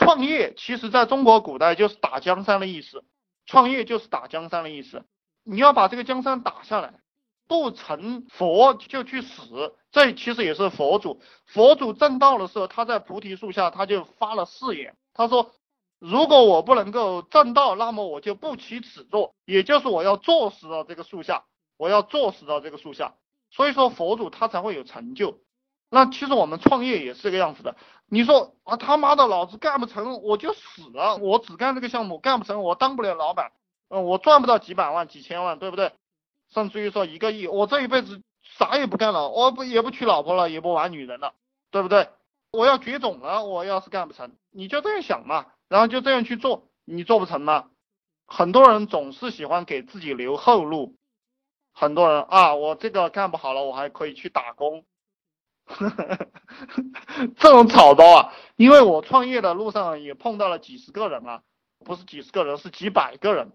创业其实在中国古代就是打江山的意思，创业就是打江山的意思。你要把这个江山打下来，不成佛就去死。这其实也是佛祖，佛祖正道的时候，他在菩提树下，他就发了誓言，他说：如果我不能够正道，那么我就不起此座，也就是我要坐死到这个树下，我要坐死到这个树下。所以说佛祖他才会有成就。那其实我们创业也是这个样子的。你说啊他妈的，老子干不成我就死了，我只干这个项目，干不成我当不了老板，嗯，我赚不到几百万、几千万，对不对？甚至于说一个亿，我这一辈子。啥也不干了，我不也不娶老婆了，也不玩女人了，对不对？我要绝种了，我要是干不成，你就这样想嘛，然后就这样去做，你做不成吗？很多人总是喜欢给自己留后路，很多人啊，我这个干不好了，我还可以去打工，这种草包啊，因为我创业的路上也碰到了几十个人啊，不是几十个人，是几百个人，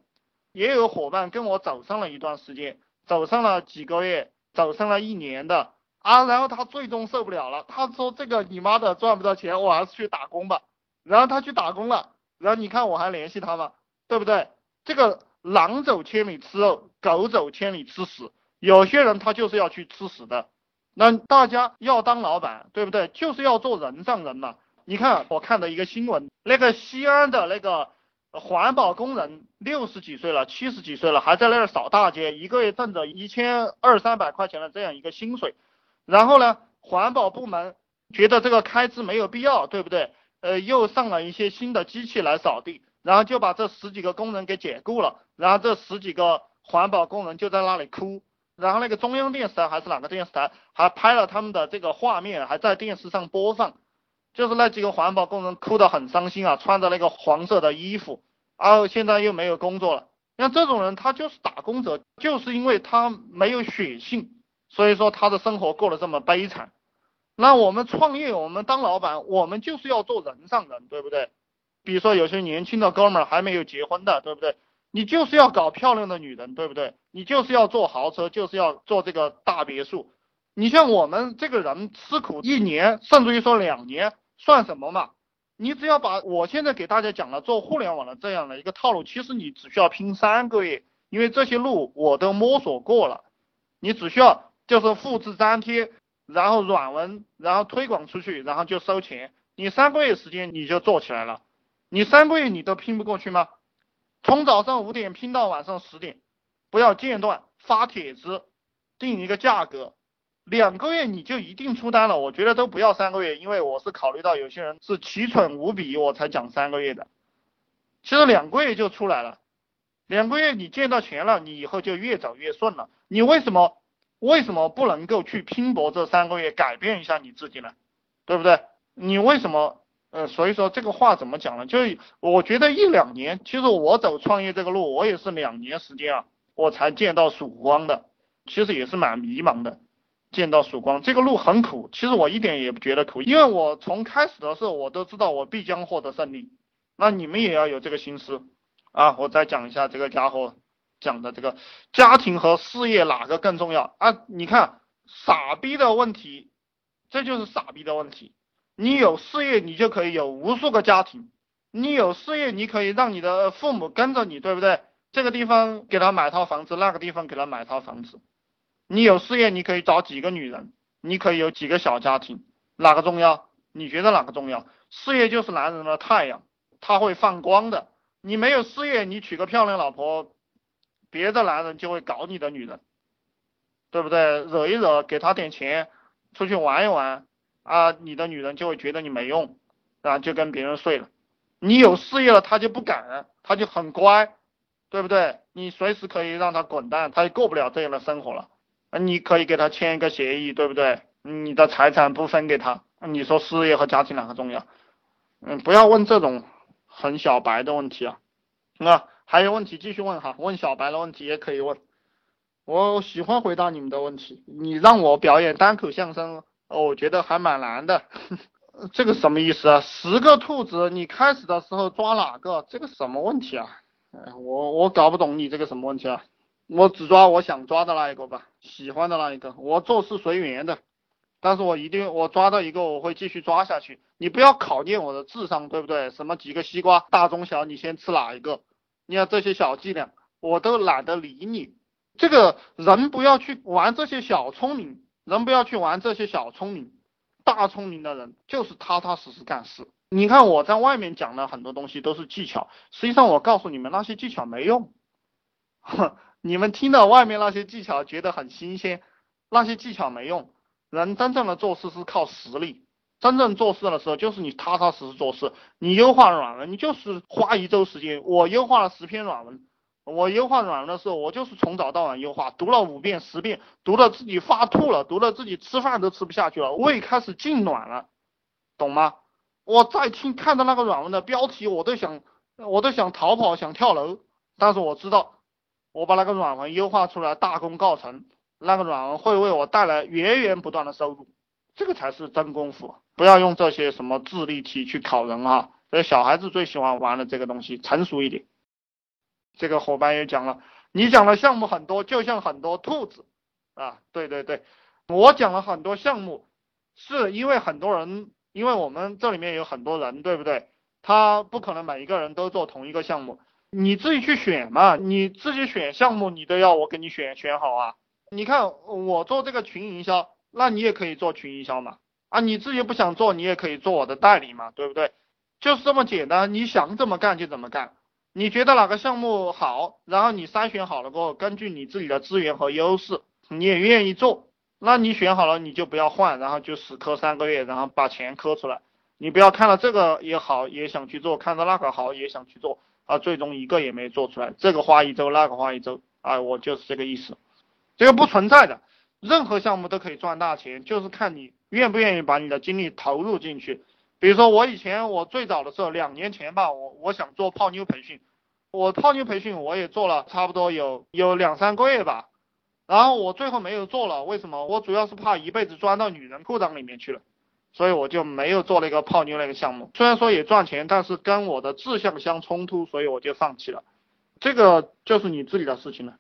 也有伙伴跟我走上了一段时间，走上了几个月。走上了一年的啊，然后他最终受不了了，他说这个你妈的赚不到钱，我还是去打工吧。然后他去打工了，然后你看我还联系他吗？对不对？这个狼走千里吃肉，狗走千里吃屎。有些人他就是要去吃屎的。那大家要当老板，对不对？就是要做人上人嘛。你看我看的一个新闻，那个西安的那个。环保工人六十几岁了，七十几岁了，还在那儿扫大街，一个月挣着一千二三百块钱的这样一个薪水。然后呢，环保部门觉得这个开支没有必要，对不对？呃，又上了一些新的机器来扫地，然后就把这十几个工人给解雇了。然后这十几个环保工人就在那里哭。然后那个中央电视台还是哪个电视台还拍了他们的这个画面，还在电视上播放。就是那几个环保工人哭得很伤心啊，穿着那个黄色的衣服，然后，现在又没有工作了。像这种人，他就是打工者，就是因为他没有血性，所以说他的生活过得这么悲惨。那我们创业，我们当老板，我们就是要做人上人，对不对？比如说有些年轻的哥们儿还没有结婚的，对不对？你就是要搞漂亮的女人，对不对？你就是要坐豪车，就是要坐这个大别墅。你像我们这个人吃苦一年，甚至于说两年。算什么嘛？你只要把我现在给大家讲了做互联网的这样的一个套路，其实你只需要拼三个月，因为这些路我都摸索过了。你只需要就是复制粘贴，然后软文，然后推广出去，然后就收钱。你三个月时间你就做起来了。你三个月你都拼不过去吗？从早上五点拼到晚上十点，不要间断发帖子，定一个价格。两个月你就一定出单了，我觉得都不要三个月，因为我是考虑到有些人是奇蠢无比，我才讲三个月的。其实两个月就出来了，两个月你见到钱了，你以后就越走越顺了。你为什么为什么不能够去拼搏这三个月，改变一下你自己呢？对不对？你为什么？呃，所以说这个话怎么讲呢？就是我觉得一两年，其实我走创业这个路，我也是两年时间啊，我才见到曙光的，其实也是蛮迷茫的。见到曙光，这个路很苦，其实我一点也不觉得苦，因为我从开始的时候我都知道我必将获得胜利。那你们也要有这个心思啊！我再讲一下这个家伙讲的这个家庭和事业哪个更重要啊？你看傻逼的问题，这就是傻逼的问题。你有事业，你就可以有无数个家庭；你有事业，你可以让你的父母跟着你，对不对？这个地方给他买套房子，那个地方给他买套房子。你有事业，你可以找几个女人，你可以有几个小家庭，哪个重要？你觉得哪个重要？事业就是男人的太阳，他会放光的。你没有事业，你娶个漂亮老婆，别的男人就会搞你的女人，对不对？惹一惹，给他点钱，出去玩一玩，啊，你的女人就会觉得你没用，啊就跟别人睡了。你有事业了，她就不敢，她就很乖，对不对？你随时可以让她滚蛋，她也过不了这样的生活了。你可以给她签一个协议，对不对？你的财产不分给她，你说事业和家庭哪个重要？嗯，不要问这种很小白的问题啊。那还有问题继续问哈，问小白的问题也可以问。我喜欢回答你们的问题。你让我表演单口相声，哦我觉得还蛮难的。这个什么意思啊？十个兔子，你开始的时候抓哪个？这个什么问题啊？我我搞不懂你这个什么问题啊？我只抓我想抓的那一个吧，喜欢的那一个。我做事随缘的，但是我一定我抓到一个我会继续抓下去。你不要考验我的智商，对不对？什么几个西瓜大中小，你先吃哪一个？你看这些小伎俩，我都懒得理你。这个人不要去玩这些小聪明，人不要去玩这些小聪明，大聪明的人就是踏踏实实干事。你看我在外面讲的很多东西都是技巧，实际上我告诉你们那些技巧没用，哼，你们听到外面那些技巧觉得很新鲜，那些技巧没用。人真正的做事是靠实力，真正做事的时候就是你踏踏实实做事。你优化软文，你就是花一周时间。我优化了十篇软文，我优化软文的时候，我就是从早到晚优化，读了五遍十遍，读的自己发吐了，读的自己吃饭都吃不下去了，胃开始痉挛了，懂吗？我再听看到那个软文的标题，我都想，我都想逃跑，想跳楼。但是我知道，我把那个软文优化出来，大功告成。那个软文会为我带来源源不断的收入，这个才是真功夫。不要用这些什么智力题去考人哈，这小孩子最喜欢玩的这个东西，成熟一点。这个伙伴也讲了，你讲的项目很多，就像很多兔子啊，对对对，我讲了很多项目，是因为很多人，因为我们这里面有很多人，对不对？他不可能每一个人都做同一个项目，你自己去选嘛，你自己选项目，你都要我给你选选好啊。你看我做这个群营销，那你也可以做群营销嘛？啊，你自己不想做，你也可以做我的代理嘛，对不对？就是这么简单，你想怎么干就怎么干。你觉得哪个项目好，然后你筛选好了过后，根据你自己的资源和优势，你也愿意做，那你选好了你就不要换，然后就死磕三个月，然后把钱磕出来。你不要看到这个也好也想去做，看到那个好也想去做，啊，最终一个也没做出来，这个花一周，那个花一周，啊，我就是这个意思。这个不存在的，任何项目都可以赚大钱，就是看你愿不愿意把你的精力投入进去。比如说我以前我最早的时候，两年前吧，我我想做泡妞培训，我泡妞培训我也做了差不多有有两三个月吧，然后我最后没有做了，为什么？我主要是怕一辈子钻到女人裤裆里面去了，所以我就没有做那个泡妞那个项目。虽然说也赚钱，但是跟我的志向相冲突，所以我就放弃了。这个就是你自己的事情了。